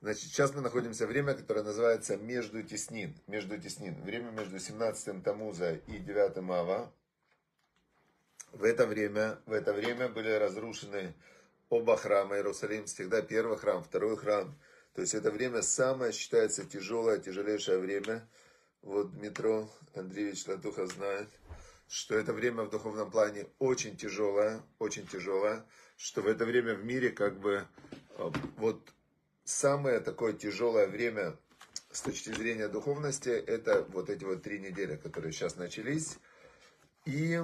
Значит, сейчас мы находимся в время, которое называется Между Теснин. Между Теснин. Время между 17 Тамуза и 9 Ава. В это время, в это время были разрушены оба храма Иерусалим. Всегда первый храм, второй храм. То есть это время самое считается тяжелое, тяжелейшее время. Вот Дмитро Андреевич Латуха знает, что это время в духовном плане очень тяжелое, очень тяжелое, что в это время в мире как бы э, вот самое такое тяжелое время с точки зрения духовности, это вот эти вот три недели, которые сейчас начались. И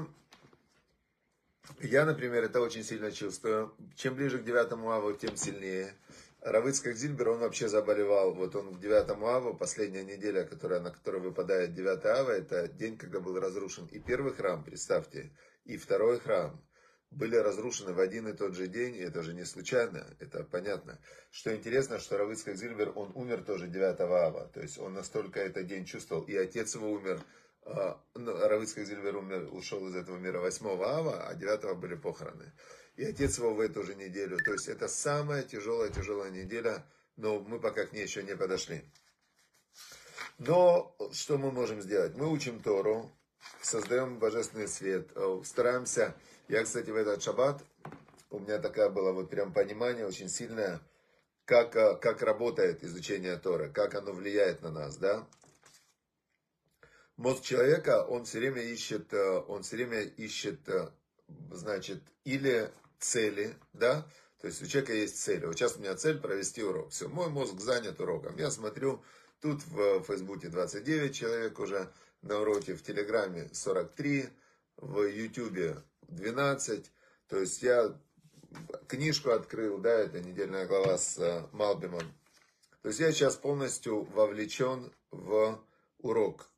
я, например, это очень сильно чувствую. Чем ближе к 9 аву, тем сильнее. Равыцкак Зильбер, он вообще заболевал. Вот он к 9 аву, последняя неделя, которая, на которую выпадает 9 ава, это день, когда был разрушен и первый храм, представьте, и второй храм были разрушены в один и тот же день, и это же не случайно, это понятно. Что интересно, что Равыцкак Зильбер, он умер тоже 9 ава, то есть он настолько этот день чувствовал, и отец его умер, а, ну, Равыцкак Зильбер умер, ушел из этого мира 8 ава, а 9 были похороны. И отец его в эту же неделю, то есть это самая тяжелая, тяжелая неделя, но мы пока к ней еще не подошли. Но что мы можем сделать? Мы учим Тору, создаем божественный свет, э, стараемся я, кстати, в этот шаббат, у меня такая была вот прям понимание очень сильное, как, э, как работает изучение Торы, как оно влияет на нас, да. Мозг человека, он все время ищет, э, он все время ищет, э, значит, или цели, да, то есть у человека есть цель. Вот сейчас у меня цель провести урок. Все, мой мозг занят уроком. Я смотрю, тут в Фейсбуке 29 человек уже на уроке, в Телеграме 43, в Ютубе 12. То есть я книжку открыл, да, это недельная глава с э, Малбимом. То есть я сейчас полностью вовлечен в урок.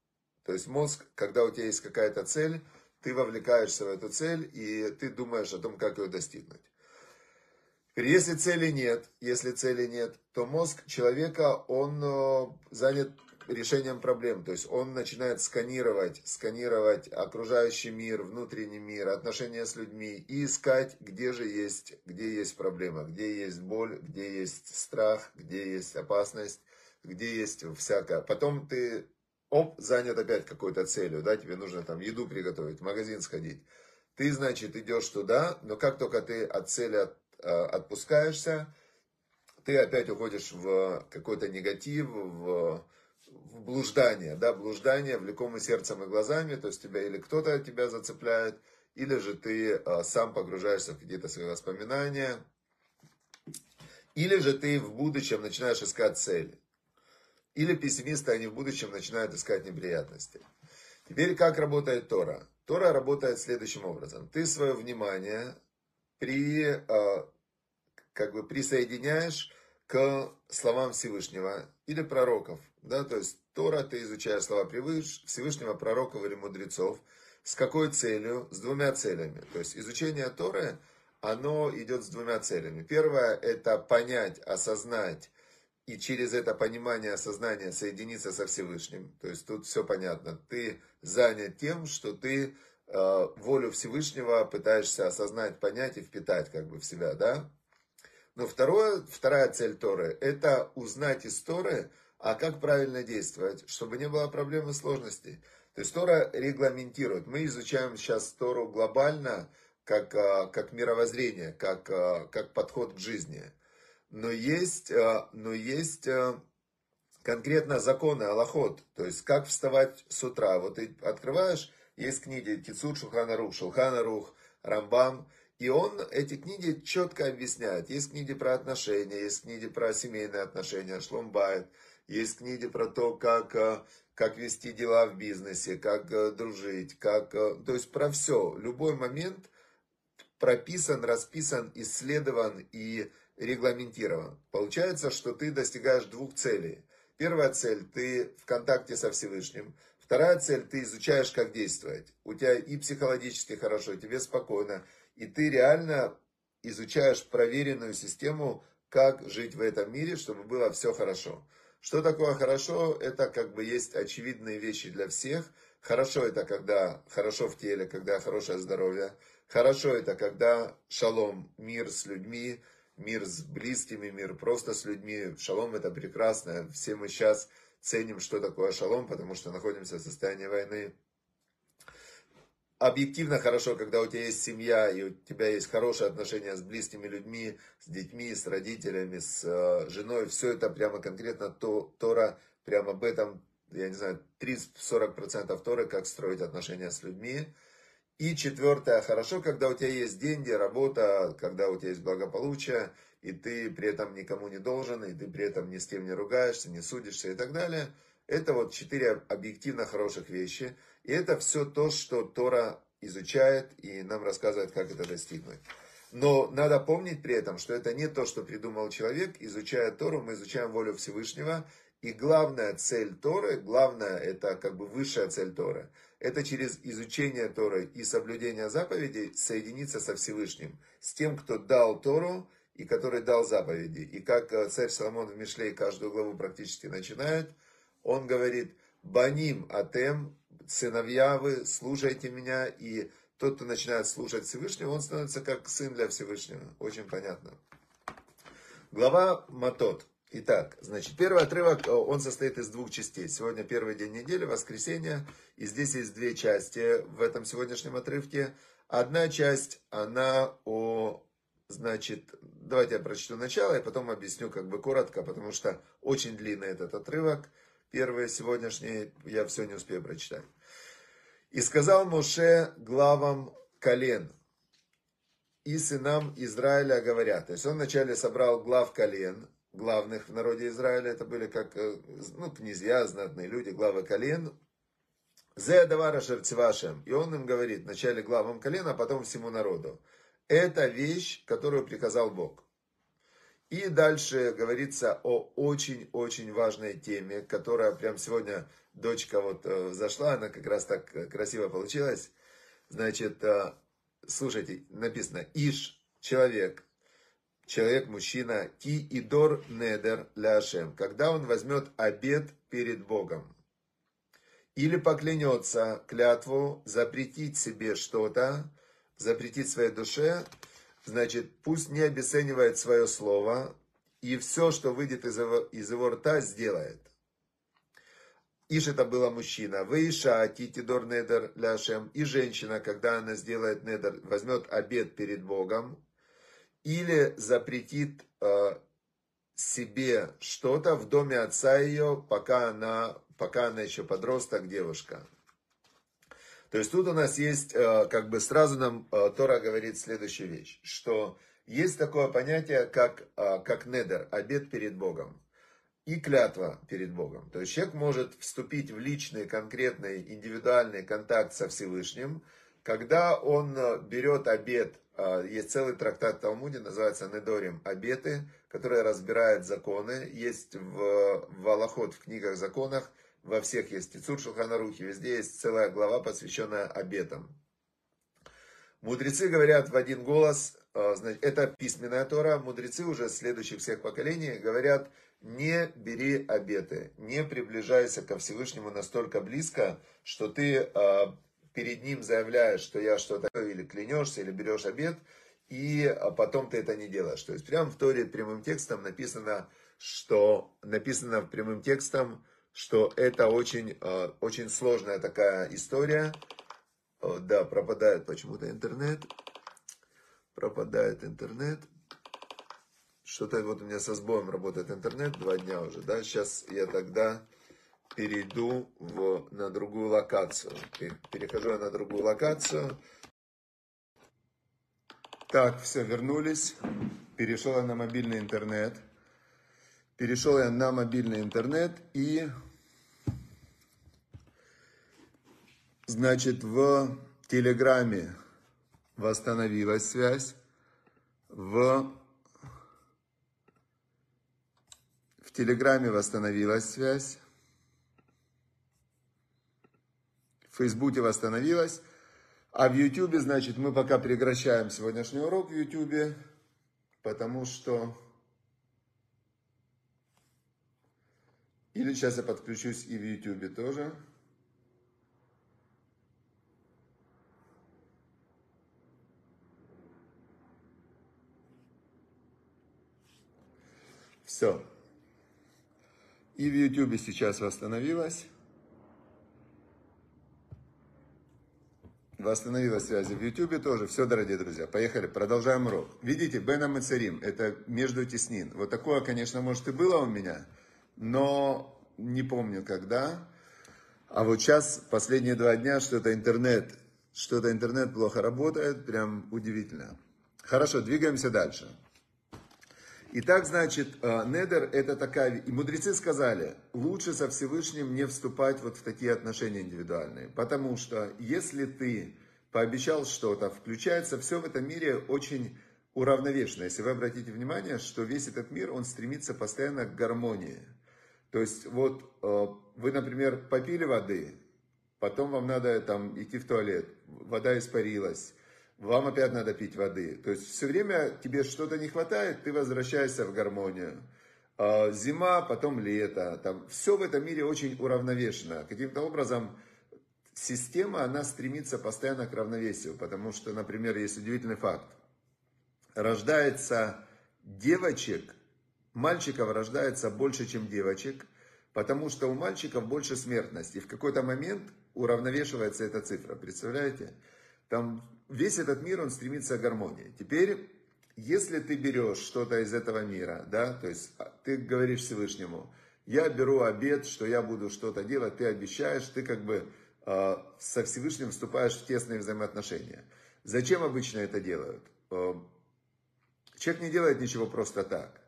То есть мозг, когда у тебя есть какая-то цель, ты вовлекаешься в эту цель, и ты думаешь о том, как ее достигнуть. Если цели нет, если цели нет, то мозг человека, он э, занят решением проблем. То есть он начинает сканировать, сканировать окружающий мир, внутренний мир, отношения с людьми и искать, где же есть, где есть проблема, где есть боль, где есть страх, где есть опасность, где есть всякое. Потом ты, оп, занят опять какой-то целью, да, тебе нужно там еду приготовить, в магазин сходить. Ты, значит, идешь туда, но как только ты от цели от, а, отпускаешься, ты опять уходишь в какой-то негатив, в в блуждание, да, блуждание, влекомый сердцем и глазами, то есть тебя или кто-то тебя зацепляет, или же ты а, сам погружаешься в какие-то свои воспоминания, или же ты в будущем начинаешь искать цели. Или пессимисты, они в будущем начинают искать неприятности. Теперь как работает Тора? Тора работает следующим образом. Ты свое внимание при, а, как бы присоединяешь к словам Всевышнего или пророков. Да, то есть Тора, ты изучаешь слова Всевышнего, пророков или мудрецов. С какой целью? С двумя целями. То есть изучение Торы, оно идет с двумя целями. Первое – это понять, осознать и через это понимание, осознание соединиться со Всевышним. То есть тут все понятно. Ты занят тем, что ты э, волю Всевышнего пытаешься осознать, понять и впитать как бы в себя, да? Но второе, вторая цель Торы – это узнать из Торы, а как правильно действовать, чтобы не было проблем и сложностей. То есть Тора регламентирует. Мы изучаем сейчас Тору глобально, как, а, как мировоззрение, как, а, как подход к жизни. Но есть, а, но есть конкретно законы, аллахот, то есть как вставать с утра. Вот ты открываешь, есть книги Тицут, Шуханарух, Шулханарух, Рамбам, и он эти книги четко объясняет. Есть книги про отношения, есть книги про семейные отношения, Шломбайт, есть книги про то, как, э, как вести дела в бизнесе, как э, дружить, как, э, то есть про все. Любой момент прописан, расписан, исследован и регламентирован. Получается, что ты достигаешь двух целей. Первая цель, ты в контакте со Всевышним. Вторая цель, ты изучаешь, как действовать. У тебя и психологически хорошо, тебе спокойно. И ты реально изучаешь проверенную систему, как жить в этом мире, чтобы было все хорошо. Что такое хорошо? Это как бы есть очевидные вещи для всех. Хорошо это когда хорошо в теле, когда хорошее здоровье. Хорошо это, когда шалом, мир с людьми, мир с близкими, мир просто с людьми. Шалом это прекрасно. Все мы сейчас ценим, что такое шалом, потому что находимся в состоянии войны. Объективно хорошо, когда у тебя есть семья, и у тебя есть хорошие отношения с близкими людьми, с детьми, с родителями, с э, женой. Все это прямо конкретно то, Тора, прямо об этом, я не знаю, 30-40% Торы, как строить отношения с людьми. И четвертое, хорошо, когда у тебя есть деньги, работа, когда у тебя есть благополучие, и ты при этом никому не должен, и ты при этом ни с кем не ругаешься, не судишься и так далее. Это вот четыре объективно хороших вещи. И это все то, что Тора изучает и нам рассказывает, как это достигнуть. Но надо помнить при этом, что это не то, что придумал человек. Изучая Тору, мы изучаем волю Всевышнего. И главная цель Торы, главная, это как бы высшая цель Торы, это через изучение Торы и соблюдение заповедей соединиться со Всевышним, с тем, кто дал Тору и который дал заповеди. И как э, царь Соломон в Мишлей каждую главу практически начинает, он говорит, «Баним атем, сыновья вы, слушайте меня». И тот, кто начинает слушать Всевышнего, он становится как сын для Всевышнего. Очень понятно. Глава Матот. Итак, значит, первый отрывок, э, он состоит из двух частей. Сегодня первый день недели, воскресенье, и здесь есть две части в этом сегодняшнем отрывке. Одна часть, она о, значит, давайте я прочту начало, и потом объясню как бы коротко, потому что очень длинный этот отрывок. Первый сегодняшний, я все не успею прочитать. «И сказал Моше главам колен, и сынам Израиля говорят». То есть он вначале собрал глав колен, главных в народе Израиля, это были как э, ну, князья, знатные люди, главы колен. Зе давара шерцевашем. И он им говорит, вначале главам колена, а потом всему народу. Это вещь, которую приказал Бог. И дальше говорится о очень-очень важной теме, которая прям сегодня дочка вот э, зашла, она как раз так красиво получилась. Значит, э, слушайте, написано, Иш, человек, человек, мужчина, ки идор недер ляшем, когда он возьмет обед перед Богом. Или поклянется клятву запретить себе что-то, запретить своей душе, значит, пусть не обесценивает свое слово, и все, что выйдет из его, из его рта, сделает. Иш это была мужчина. Вейша, титидор недер ляшем. И женщина, когда она сделает недер, возьмет обед перед Богом, или запретит э, себе что-то в доме отца ее, пока она, пока она еще подросток, девушка. То есть тут у нас есть, э, как бы сразу нам э, Тора говорит следующую вещь, что есть такое понятие, как, э, как недер, обед перед Богом и клятва перед Богом. То есть человек может вступить в личный, конкретный, индивидуальный контакт со Всевышним, когда он берет обед есть целый трактат Талмуде, называется Недорим Обеты, который разбирает законы. Есть в, в Аллахот, в книгах законах, во всех есть Тицур Шулханарухи, везде есть целая глава, посвященная обетам. Мудрецы говорят в один голос, а, это письменная Тора, мудрецы уже следующих всех поколений говорят, не бери обеты, не приближайся ко Всевышнему настолько близко, что ты а, перед ним заявляешь, что я что-то или клянешься, или берешь обед, и а потом ты это не делаешь. То есть прямо в Торе прямым текстом написано, что написано прямым текстом, что это очень, а, очень сложная такая история. Да, пропадает почему-то интернет. Пропадает интернет. Что-то вот у меня со сбоем работает интернет два дня уже, да. Сейчас я тогда перейду в, на другую локацию. Перехожу я на другую локацию. Так, все, вернулись. Перешел я на мобильный интернет. Перешел я на мобильный интернет и, значит, в Телеграме восстановилась связь. В, в Телеграме восстановилась связь. в Фейсбуке восстановилась. А в Ютубе, значит, мы пока прекращаем сегодняшний урок в Ютубе, потому что... Или сейчас я подключусь и в Ютубе тоже. – Все. И в YouTube сейчас восстановилась. Восстановилась связь в YouTube тоже. Все, дорогие друзья, поехали, продолжаем урок. Видите, Бена Мацарим, это между теснин. Вот такое, конечно, может и было у меня, но не помню когда. А вот сейчас, последние два дня, что-то интернет, что-то интернет плохо работает, прям удивительно. Хорошо, двигаемся дальше. Итак, значит, э, недер это такая... И мудрецы сказали, лучше со Всевышним не вступать вот в такие отношения индивидуальные. Потому что если ты пообещал что-то, включается все в этом мире очень уравновешенно. Если вы обратите внимание, что весь этот мир, он стремится постоянно к гармонии. То есть вот э, вы, например, попили воды, потом вам надо там идти в туалет, вода испарилась, вам опять надо пить воды. То есть все время тебе что-то не хватает, ты возвращаешься в гармонию. А, зима, потом лето. Там все в этом мире очень уравновешено. Каким-то образом система, она стремится постоянно к равновесию. Потому что, например, есть удивительный факт. Рождается девочек, мальчиков рождается больше, чем девочек, потому что у мальчиков больше смертности. И в какой-то момент уравновешивается эта цифра. Представляете? Там весь этот мир, он стремится к гармонии. Теперь, если ты берешь что-то из этого мира, да, то есть а, ты говоришь Всевышнему, я беру обед, что я буду что-то делать, ты обещаешь, ты как бы э, со Всевышним вступаешь в тесные взаимоотношения. Зачем обычно это делают? Э, человек не делает ничего просто так.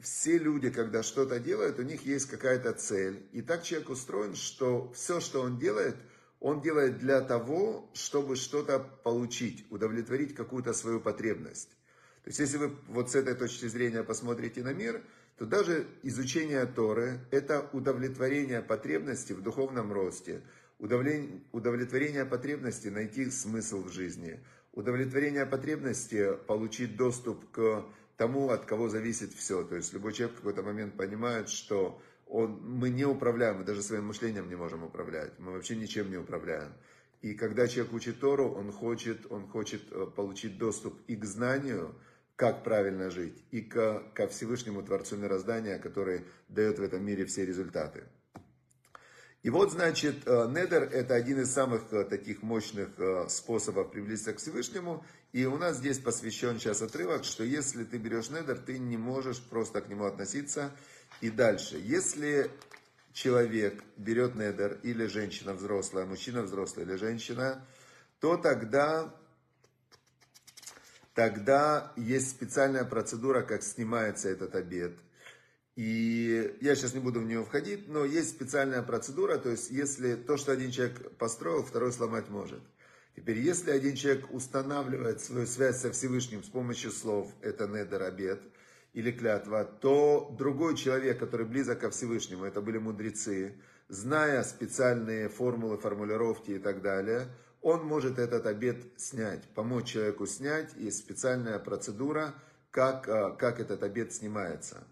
Все люди, когда что-то делают, у них есть какая-то цель. И так человек устроен, что все, что он делает – он делает для того, чтобы что-то получить, удовлетворить какую-то свою потребность. То есть, если вы вот с этой точки зрения посмотрите на мир, то даже изучение Торы – это удовлетворение потребности в духовном росте, удовлетворение потребности найти смысл в жизни, удовлетворение потребности получить доступ к тому, от кого зависит все. То есть, любой человек в какой-то момент понимает, что он, мы не управляем, мы даже своим мышлением не можем управлять, мы вообще ничем не управляем. И когда человек учит Тору, он хочет, он хочет э, получить доступ и к знанию, как правильно жить, и к, ко Всевышнему Творцу мироздания, который дает в этом мире все результаты. И вот, значит, э, недер – это один из самых э, таких мощных способов приблизиться к Всевышнему. И у нас здесь посвящен сейчас отрывок, что если ты берешь недер, ты не можешь просто к нему относиться – и дальше, если человек берет недер, или женщина взрослая, мужчина взрослый или женщина, то тогда, тогда есть специальная процедура, как снимается этот обед. И я сейчас не буду в нее входить, но есть специальная процедура, то есть если то, что один человек построил, второй сломать может. Теперь, если один человек устанавливает свою связь со Всевышним с помощью слов, это недер обед – или клятва, то другой человек, который близок ко Всевышнему, это были мудрецы, зная специальные формулы, формулировки и так далее, он может этот обед снять, помочь человеку снять, есть специальная процедура, как, а, как этот обед снимается.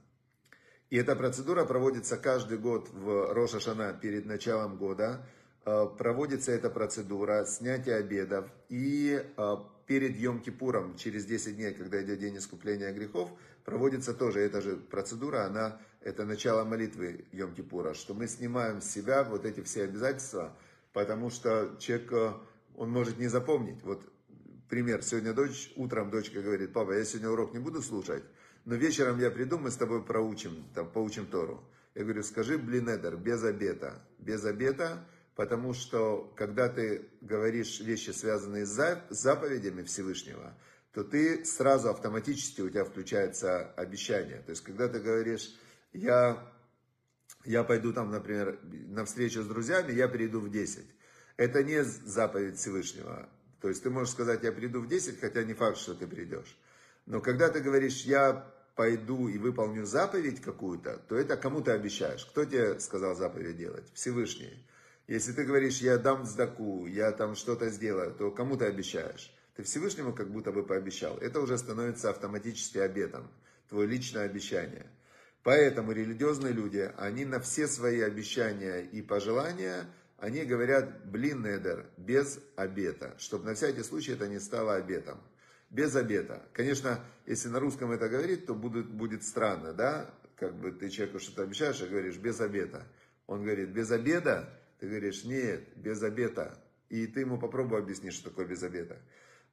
И эта процедура проводится каждый год в Роша Шана перед началом года. А, проводится эта процедура снятия обедов. И а, перед Йом-Кипуром, через 10 дней, когда идет день искупления грехов, проводится тоже эта же процедура, она, это начало молитвы Йом-Кипура, что мы снимаем с себя вот эти все обязательства, потому что человек, э, он может не запомнить. Вот пример, сегодня дочь, утром дочка говорит, папа, я сегодня урок не буду слушать, но вечером я приду, мы с тобой проучим, там, поучим Тору. Я говорю, скажи блинедер, без обета, без обета, потому что когда ты говоришь вещи, связанные с заповедями Всевышнего, то ты сразу автоматически у тебя включается обещание. То есть, когда ты говоришь, я, я пойду там, например, на встречу с друзьями, я приду в 10. Это не заповедь Всевышнего. То есть, ты можешь сказать, я приду в 10, хотя не факт, что ты придешь. Но когда ты говоришь, я пойду и выполню заповедь какую-то, то это кому ты обещаешь. Кто тебе сказал заповедь делать? Всевышний. Если ты говоришь, я дам сдаку, я там что-то сделаю, то кому ты обещаешь? Ты Всевышнему как будто бы пообещал. Это уже становится автоматически обетом. Твое личное обещание. Поэтому религиозные люди, они на все свои обещания и пожелания, они говорят, блин, недер, без обета. Чтобы на всякий случай это не стало обетом. Без обета. Конечно, если на русском это говорить, то будет, будет странно, да? как бы ты человеку что-то обещаешь, и говоришь, без обеда. Он говорит, без обеда? Ты говоришь, нет, без обеда. И ты ему попробуй объяснить, что такое без обеда.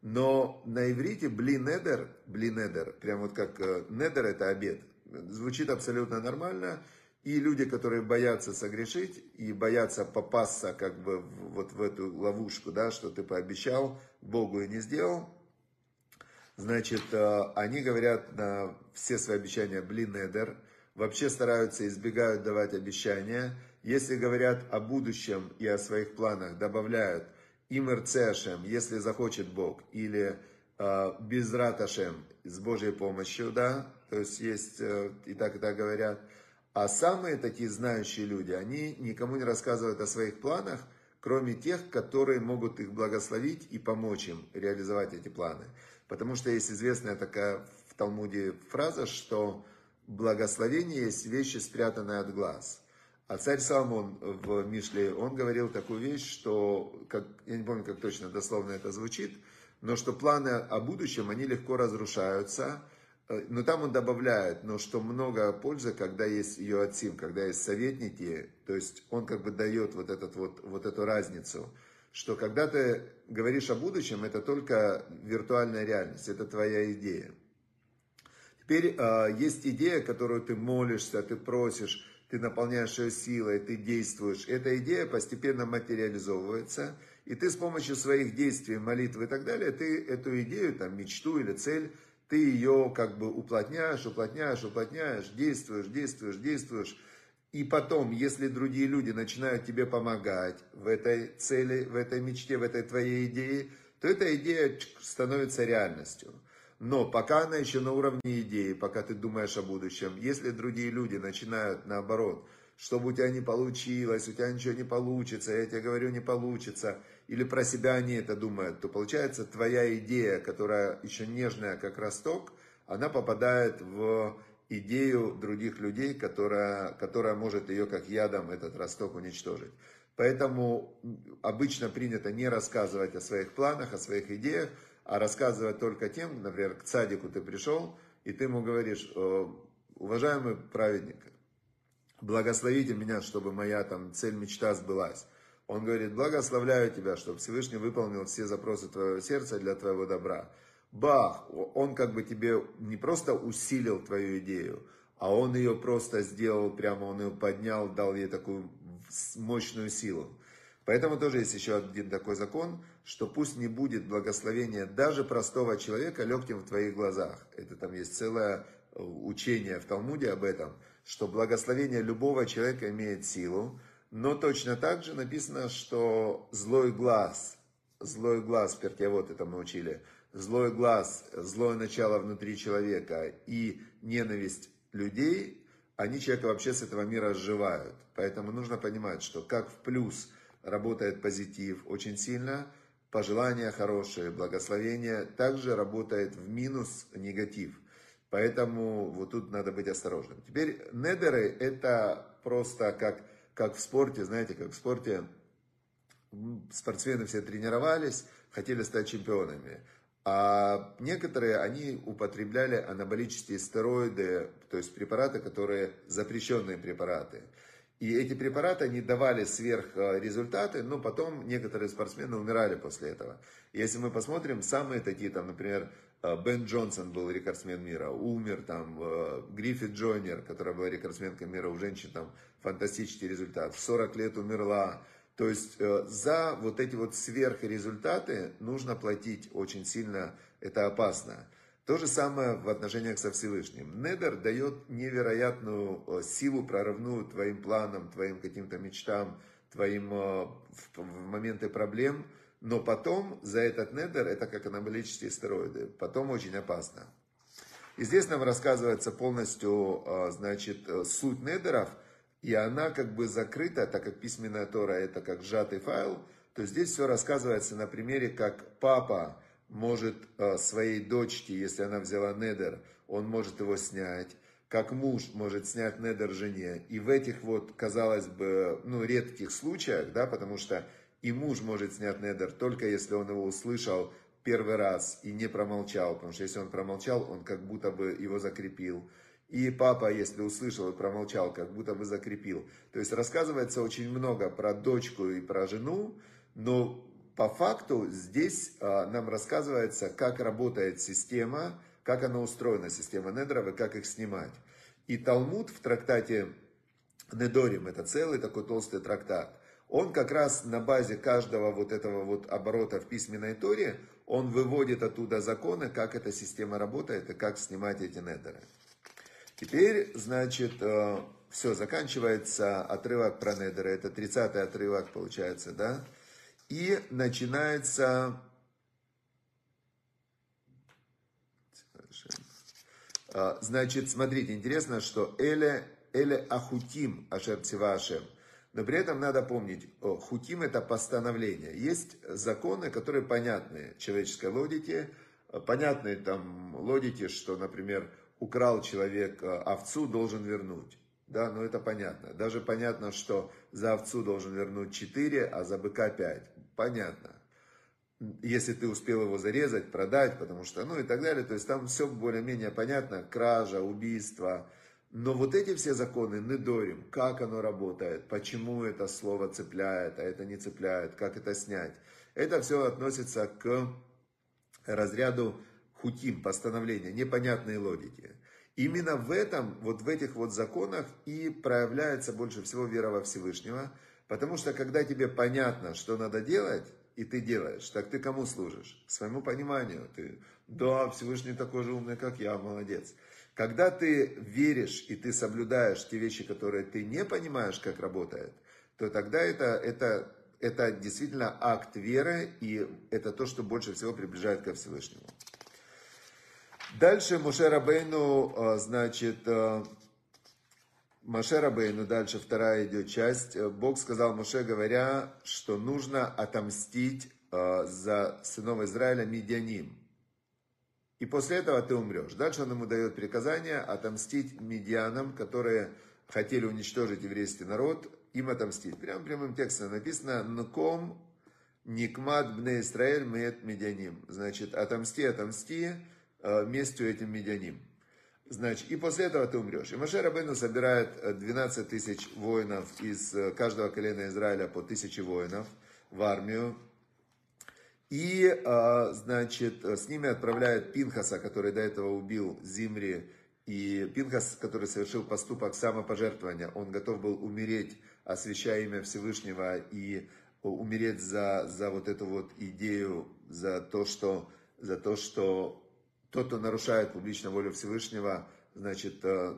Но на иврите блинедер, блинедер, прям вот как э, недер это обед, звучит абсолютно нормально. И люди, которые боятся согрешить и боятся попасться как бы вот в эту ловушку, да, что ты пообещал Богу и не сделал, значит, э, они говорят на все свои обещания блинедер, вообще стараются, избегают давать обещания. Если говорят о будущем и о своих планах, добавляют имерцешем, если захочет Бог, или э, безраташем, с Божьей помощью, да, то есть есть э, и так и так говорят. А самые такие знающие люди, они никому не рассказывают о своих планах, кроме тех, которые могут их благословить и помочь им реализовать эти планы. Потому что есть известная такая в Талмуде фраза, что благословение есть вещи, спрятанные от глаз. А царь Соломон в Мишле, он говорил такую вещь, что, как, я не помню, как точно дословно это звучит, но что планы о будущем, они легко разрушаются, Э, но там он добавляет, но что много пользы, когда есть ее отцим, когда есть советники, то есть он как бы дает вот, этот вот, вот эту разницу, что когда ты говоришь о будущем, это только виртуальная реальность, это твоя идея. Теперь э, есть идея, которую ты молишься, ты просишь, ты наполняешь ее силой, ты действуешь. Эта идея постепенно материализовывается, и ты с помощью своих действий, молитвы и так далее, ты эту идею, там, мечту или цель ты ее как бы уплотняешь, уплотняешь, уплотняешь, действуешь, действуешь, действуешь. И потом, если другие люди начинают тебе помогать в этой цели, в этой мечте, в этой твоей идее, то эта идея становится реальностью. Но пока она еще на уровне идеи, пока ты думаешь о будущем, если другие люди начинают наоборот, чтобы у тебя не получилось, у тебя ничего не получится, я тебе говорю, не получится – или про себя они это думают, то получается твоя идея, которая еще нежная, как росток, она попадает в идею других людей, которая, которая может ее как ядом этот росток уничтожить. Поэтому обычно принято не рассказывать о своих планах, о своих идеях, а рассказывать только тем, например, к цадику ты пришел, и ты ему говоришь, уважаемый праведник, благословите меня, чтобы моя там цель, мечта сбылась. Он говорит, благословляю тебя, чтобы Всевышний выполнил все запросы твоего сердца для твоего добра. Бах! Он как бы тебе не просто усилил твою идею, а он ее просто сделал, прямо он ее поднял, дал ей такую мощную силу. Поэтому тоже есть еще один такой закон, что пусть не будет благословения даже простого человека легким в твоих глазах. Это там есть целое э, учение в Талмуде об этом, что благословение любого человека имеет силу, но точно так же написано, что злой глаз, злой глаз, перкевод это мы учили, злой глаз, злое начало внутри человека и ненависть людей, они человека вообще с этого мира сживают. Поэтому нужно понимать, что как в плюс работает позитив очень сильно, пожелания хорошие, благословения, также работает в минус негатив. Поэтому вот тут надо быть осторожным. Теперь недеры это просто как как в спорте, знаете, как в спорте спортсмены все тренировались, хотели стать чемпионами. А некоторые, они употребляли анаболические стероиды, то есть препараты, которые запрещенные препараты. И эти препараты, они давали сверхрезультаты, но потом некоторые спортсмены умирали после этого. Если мы посмотрим, самые такие, там, например, э, Бен Джонсон был рекордсмен мира, умер, там, э, Гриффит Джойнер, которая была рекордсменкой мира у женщин, там, фантастический результат, в 40 лет умерла. То есть э, за вот эти вот сверхрезультаты нужно платить очень сильно, это опасно. То же самое в отношениях со Всевышним. Недер дает невероятную э, силу, прорывную твоим планам, твоим каким-то мечтам, твоим э, в моменты проблем. Но потом за этот недер, это как анаболические стероиды, потом очень опасно. И здесь нам рассказывается полностью, э, значит, суть недеров, и она как бы закрыта, так как письменная Тора это как сжатый файл, то здесь все рассказывается на примере, как папа, может э, своей дочке, если она взяла недер, он может его снять, как муж может снять недер жене. И в этих вот, казалось бы, ну, редких случаях, да, потому что и муж может снять недер только если он его услышал первый раз и не промолчал, потому что если он промолчал, он как будто бы его закрепил. И папа, если услышал и промолчал, как будто бы закрепил. То есть рассказывается очень много про дочку и про жену, но по факту здесь а, нам рассказывается, как работает система, как она устроена, система Недрова, как их снимать. И Талмуд в трактате Недорим, это целый такой толстый трактат, он как раз на базе каждого вот этого вот оборота в письменной торе, он выводит оттуда законы, как эта система работает и как снимать эти недеры. Теперь, значит, э, все, заканчивается отрывок про недеры, это 30-й отрывок получается, да? И начинается... Э, значит, смотрите, интересно, что Эле, Эле Ахутим Ашер Цивашем – но при этом надо помнить, хутим это постановление. Есть законы, которые понятны человеческой логике. Понятны там логике, что, например, украл человек э, овцу, должен вернуть. Да, но это понятно. Даже понятно, что за овцу должен вернуть 4, а за быка 5. Понятно. Если ты успел его зарезать, продать, потому что, ну и так далее. То есть там все более-менее понятно. Кража, убийство, но вот эти все законы, недорим, как оно работает, почему это слово цепляет, а это не цепляет, как это снять, это все относится к разряду хутим, постановления, непонятной логики. Именно в этом, вот в этих вот законах и проявляется больше всего вера во Всевышнего, потому что когда тебе понятно, что надо делать, и ты делаешь, так ты кому служишь? Своему пониманию. Ты, да, Всевышний такой же умный, как я, молодец. Когда ты веришь и ты соблюдаешь те вещи, которые ты не понимаешь, как работает, то тогда это, это, это действительно акт веры, и это то, что больше всего приближает ко Всевышнему. Дальше Муше Рабейну, э, значит, э, Маше Рабейну, дальше вторая идет часть. Бог сказал Муше, говоря, что нужно отомстить э, за сынов Израиля Медианим. И после этого ты умрешь. Дальше он ему дает приказание отомстить медианам, которые хотели уничтожить еврейский народ, им отомстить. Прям прямым текстом написано «Нком никмат бне Исраэль меет медианим». Значит, отомсти, отомсти э, местью этим медианим. Значит, и после этого ты умрешь. И Маше Рабейну собирает 12 э, тысяч воинов из э, каждого колена Израиля по тысяче воинов в армию. И, а, значит, с ними отправляют Пинхаса, который до этого убил Зимри, и Пинхас, который совершил поступок самопожертвования, он готов был умереть, освящая имя Всевышнего, и умереть за, за вот эту вот идею, за то, что, за то, что тот, кто нарушает публично волю Всевышнего, значит, э,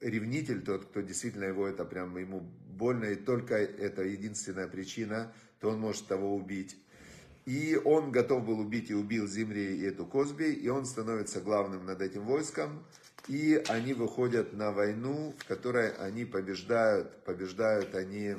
ревнитель, тот, кто действительно его это прям ему больно, и только это единственная причина, то он может того убить. И он готов был убить и убил Зимри и эту Козби, и он становится главным над этим войском. И они выходят на войну, в которой они побеждают, побеждают они,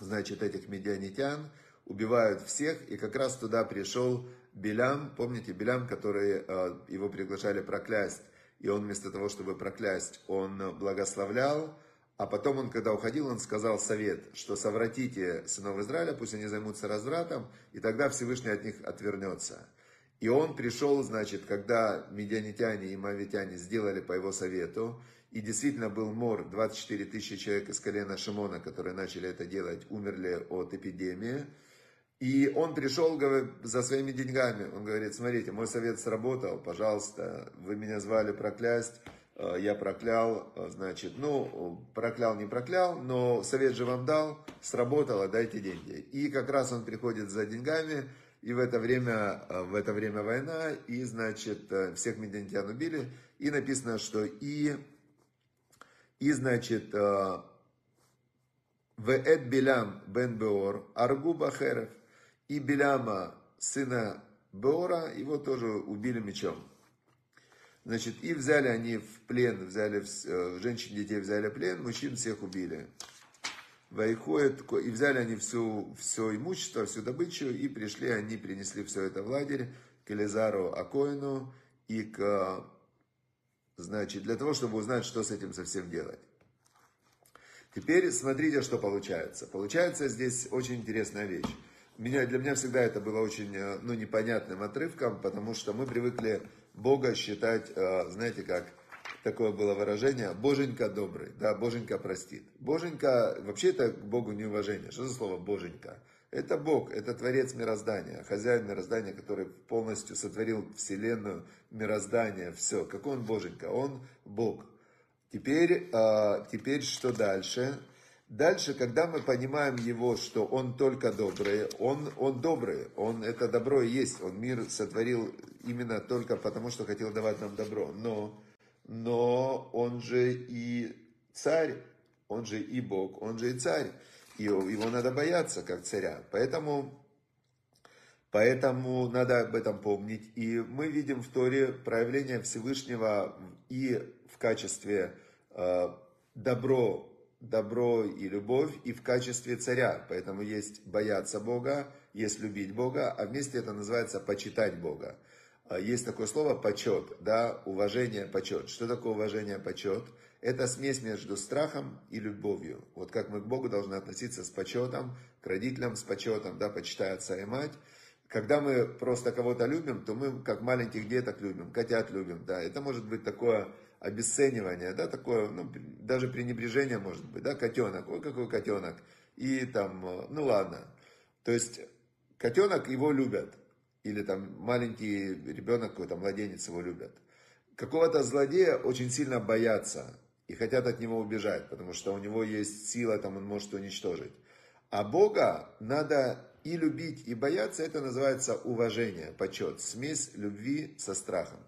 значит, этих медианитян, убивают всех, и как раз туда пришел Белям, помните, Белям, который э, его приглашали проклясть, и он вместо того, чтобы проклясть, он благословлял, а потом он, когда уходил, он сказал совет, что совратите сынов Израиля, пусть они займутся развратом, и тогда Всевышний от них отвернется. И он пришел, значит, когда медианитяне и мавитяне сделали по его совету, и действительно был мор, 24 тысячи человек из колена Шимона, которые начали это делать, умерли от эпидемии. И он пришел за своими деньгами. Он говорит, смотрите, мой совет сработал, пожалуйста, вы меня звали проклясть, Э, я проклял, э, значит, ну, проклял, не проклял, но совет же вам дал, сработало, дайте деньги. И как раз он приходит за деньгами, и в это время, э, в это время война, и, значит, всех медиантян убили, и написано, что и, и значит, Веэт Билям бен Беор, Аргу Бахерев, и Биляма, сына Беора, его тоже убили мечом. Значит, и взяли они в плен, взяли э, женщин, детей взяли в плен, мужчин всех убили. Вайходит, и взяли они всю, все имущество, всю добычу, и пришли, они принесли все это в лагерь к Элизару Акоину и к, значит, для того, чтобы узнать, что с этим совсем делать. Теперь смотрите, что получается. Получается здесь очень интересная вещь. Меня, для меня всегда это было очень э, ну, непонятным отрывком, потому что мы привыкли Бога считать, э, знаете как, такое было выражение, боженька добрый, да, боженька простит. Боженька, вообще это к Богу неуважение. Что за слово боженька? Это Бог, это Творец мироздания, хозяин мироздания, который полностью сотворил Вселенную, мироздание, все. Какой он Боженька? Он Бог. Теперь, а, теперь что дальше? Дальше, когда мы понимаем его, что он только добрый, он, он добрый, он это добро и есть, он мир сотворил именно только потому, что хотел давать нам добро. Но, но он же и царь, он же и Бог, он же и царь. И его надо бояться, как царя. Поэтому, поэтому надо об этом помнить. И мы видим в Торе проявление Всевышнего и в качестве э, добро, добро и любовь, и в качестве царя. Поэтому есть бояться Бога, есть любить Бога, а вместе это называется почитать Бога. А есть такое слово почет, да, уважение, почет. Что такое уважение, почет? Это смесь между страхом и любовью. Вот как мы к Богу должны относиться с почетом, к родителям с почетом, да, почитая отца и мать. Когда мы просто кого-то любим, то мы как маленьких деток любим, котят любим, да. Это может быть такое обесценивание, да, такое, ну, даже пренебрежение может быть, да, котенок, ой, какой котенок, и там, ну ладно. То есть котенок его любят, или там маленький ребенок, какой-то младенец его любят. Какого-то злодея очень сильно боятся, и хотят от него убежать, потому что у него есть сила, там он может уничтожить. А Бога надо и любить, и бояться, это называется уважение, почет, смесь любви со страхом.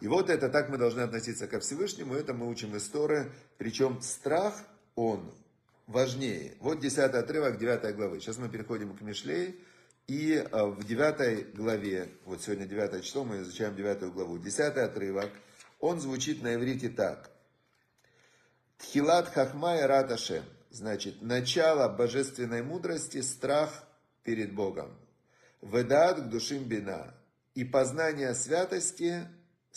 И вот это так мы должны относиться ко Всевышнему, это мы учим из Торы, причем страх, он важнее. Вот 10 отрывок 9 главы. Сейчас мы переходим к Мишлей, и а, в 9 главе, вот сегодня 9 число, мы изучаем 9 главу, 10 отрывок – он звучит на иврите так. Тхилат хахма раташем. Значит, начало божественной мудрости – страх перед Богом. Ведат к душим бина. И познание святости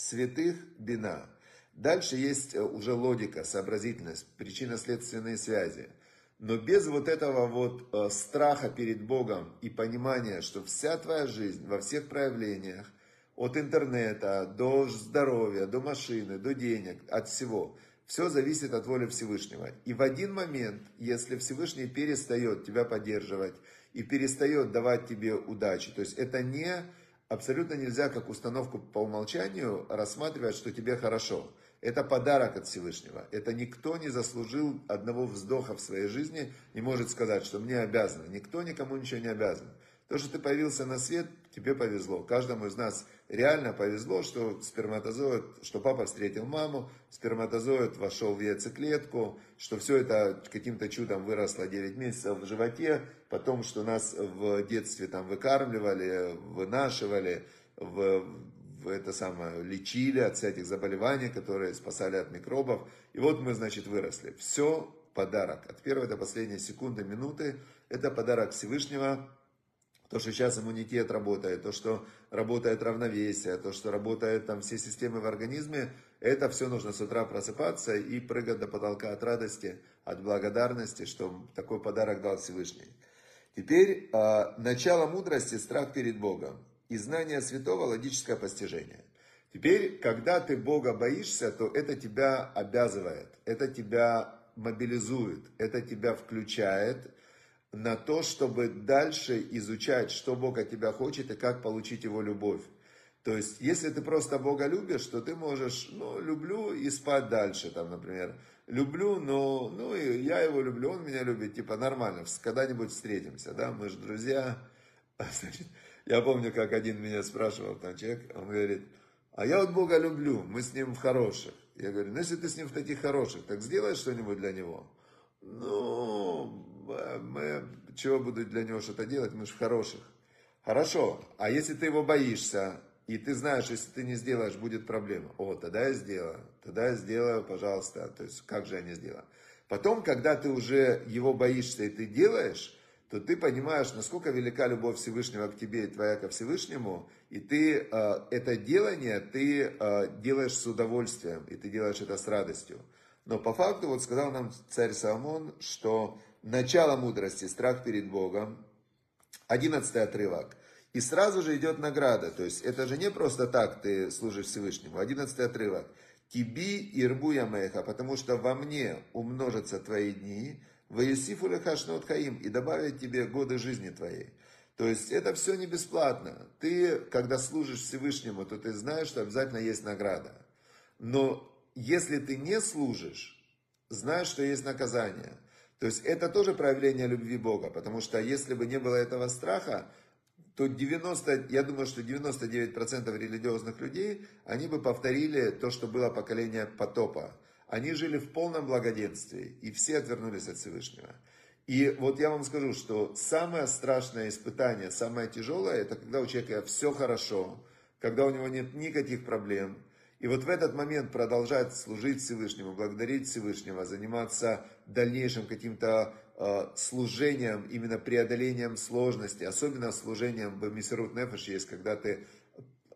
святых бина. Дальше есть э, уже логика, сообразительность, причинно-следственные связи. Но без вот этого вот э, страха перед Богом и понимания, что вся твоя жизнь во всех проявлениях от интернета до здоровья, до машины, до денег, от всего. Все зависит от воли Всевышнего. И в один момент, если Всевышний перестает тебя поддерживать и перестает давать тебе удачи, то есть это не абсолютно нельзя как установку по умолчанию рассматривать, что тебе хорошо. Это подарок от Всевышнего. Это никто не заслужил одного вздоха в своей жизни, не может сказать, что мне обязано. Никто никому ничего не обязан. То, что ты появился на свет, тебе повезло. Каждому из нас реально повезло, что сперматозоид, что папа встретил маму, сперматозоид вошел в яйцеклетку, что все это каким-то чудом выросло 9 месяцев в животе, потом, что нас в детстве там выкармливали, вынашивали, в, в это самое, лечили от всяких заболеваний, которые спасали от микробов. И вот мы, значит, выросли. Все подарок. От первой до последней секунды, минуты. Это подарок Всевышнего, то, что сейчас иммунитет работает, то, что работает равновесие, то, что работают там все системы в организме, это все нужно с утра просыпаться и прыгать до потолка от радости, от благодарности, что такой подарок дал Всевышний. Теперь э, начало мудрости – страх перед Богом и знание святого – логическое постижение. Теперь, когда ты Бога боишься, то это тебя обязывает, это тебя мобилизует, это тебя включает – на то, чтобы дальше изучать, что Бог от тебя хочет и как получить Его любовь. То есть, если ты просто Бога любишь, то ты можешь, ну, люблю и спать дальше, там, например. Люблю, но, ну, и я его люблю, он меня любит, типа, нормально, когда-нибудь встретимся, да, мы же друзья. Значит, я помню, как один меня спрашивал, там, человек, он говорит, а я вот Бога люблю, мы с ним в хороших. Я говорю, ну, если ты с ним в таких хороших, так сделай что-нибудь для него. Ну, мы, чего буду для него что-то делать, мы же в хороших. Хорошо, а если ты его боишься, и ты знаешь, если ты не сделаешь, будет проблема. О, тогда я сделаю, тогда я сделаю, пожалуйста. То есть, как же я не сделаю? Потом, когда ты уже его боишься и ты делаешь, то ты понимаешь, насколько велика любовь Всевышнего к тебе и твоя ко Всевышнему, и ты э, это делание ты э, делаешь с удовольствием, и ты делаешь это с радостью. Но по факту, вот сказал нам царь Соломон, что начало мудрости, страх перед Богом, одиннадцатый отрывок. И сразу же идет награда. То есть это же не просто так ты служишь Всевышнему. Одиннадцатый отрывок. Киби ирбу ямеха, потому что во мне умножатся твои дни, Ваюсифу лехашнот хаим, и добавят тебе годы жизни твоей. То есть это все не бесплатно. Ты, когда служишь Всевышнему, то ты знаешь, что обязательно есть награда. Но если ты не служишь, знаешь, что есть наказание. То есть это тоже проявление любви Бога, потому что если бы не было этого страха, то 90, я думаю, что 99% религиозных людей, они бы повторили то, что было поколение потопа. Они жили в полном благоденствии, и все отвернулись от Всевышнего. И вот я вам скажу, что самое страшное испытание, самое тяжелое, это когда у человека все хорошо, когда у него нет никаких проблем, и вот в этот момент продолжать служить Всевышнему, благодарить Всевышнего, заниматься дальнейшим каким-то э, служением, именно преодолением сложности, особенно служением в Мисерут Нефеш есть, когда ты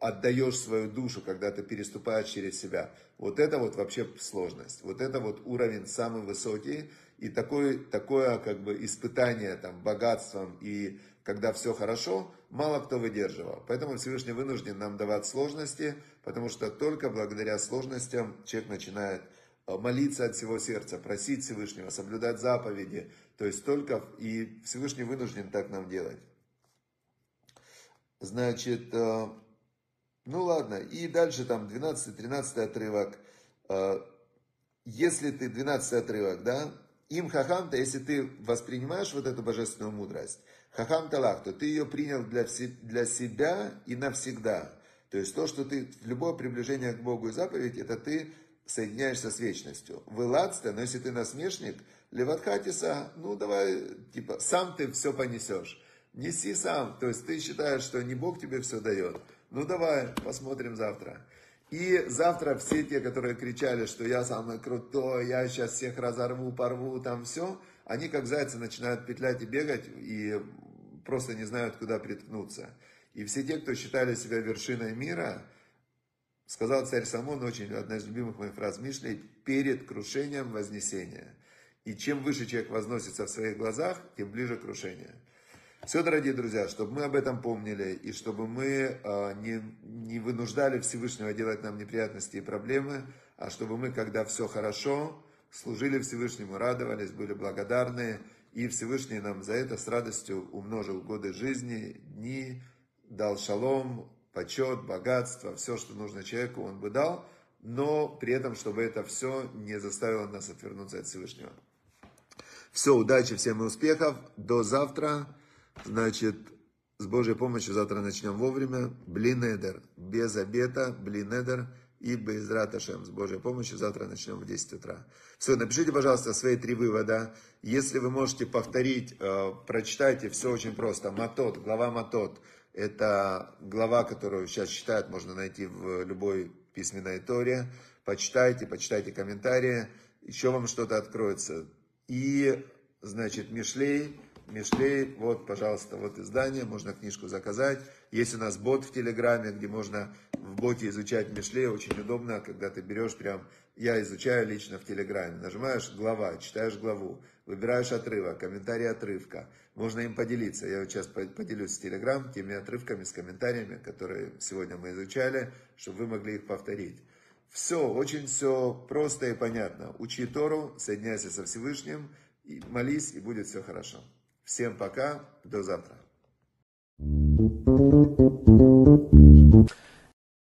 отдаешь свою душу, когда ты переступаешь через себя. Вот это вот вообще сложность. Вот это вот уровень самый высокий. И такое, такое как бы испытание там, богатством и когда все хорошо, мало кто выдерживал. Поэтому Всевышний вынужден нам давать сложности, потому что только благодаря сложностям человек начинает э, молиться от всего сердца, просить Всевышнего, соблюдать заповеди. То есть только и Всевышний вынужден так нам делать. Значит, э, ну ладно, и дальше там 12-13 отрывок. Э, если ты, 12 отрывок, да, им хахамта, если ты воспринимаешь вот эту божественную мудрость, хахам талах, то ты ее принял для, для себя и навсегда. То есть то, что ты, любое приближение к Богу и заповедь, это ты соединяешься с вечностью. Выладство, но если ты насмешник, леватхатиса, ну давай, типа, сам ты все понесешь. Неси сам, то есть ты считаешь, что не Бог тебе все дает. Ну давай, посмотрим завтра. И завтра все те, которые кричали, что я самый крутой, я сейчас всех разорву, порву, там все, они как зайцы начинают петлять и бегать, и просто не знают, куда приткнуться. И все те, кто считали себя вершиной мира, сказал царь Самон, очень одна из любимых моих фраз Мишлей, перед крушением вознесения. И чем выше человек возносится в своих глазах, тем ближе крушение. Все, дорогие друзья, чтобы мы об этом помнили, и чтобы мы а, не, не вынуждали Всевышнего делать нам неприятности и проблемы, а чтобы мы, когда все хорошо, служили Всевышнему, радовались, были благодарны, и Всевышний нам за это с радостью умножил годы жизни, дни, дал шалом, почет, богатство, все, что нужно человеку, он бы дал, но при этом, чтобы это все не заставило нас отвернуться от Всевышнего. Все, удачи, всем и успехов. До завтра. Значит, с Божьей помощью завтра начнем вовремя. Блинедер. Без обета. Блинедер. И без раташем. С Божьей помощью завтра начнем в 10 утра. Все, напишите, пожалуйста, свои три вывода. Если вы можете повторить, э, прочитайте, все очень просто. Матот, глава Матот. Это глава, которую сейчас читают, можно найти в любой письменной торе. Почитайте, почитайте комментарии. Еще вам что-то откроется. И, значит, Мишлей Мишлей, вот, пожалуйста, вот издание, можно книжку заказать. Есть у нас бот в Телеграме, где можно в боте изучать Мишлей, очень удобно, когда ты берешь прям, я изучаю лично в Телеграме, нажимаешь глава, читаешь главу, выбираешь отрывок, комментарий отрывка, можно им поделиться. Я вот сейчас поделюсь в Телеграм теми отрывками с комментариями, которые сегодня мы изучали, чтобы вы могли их повторить. Все, очень все просто и понятно. Учи Тору, соединяйся со Всевышним, и молись, и будет все хорошо. Всем пока, до завтра.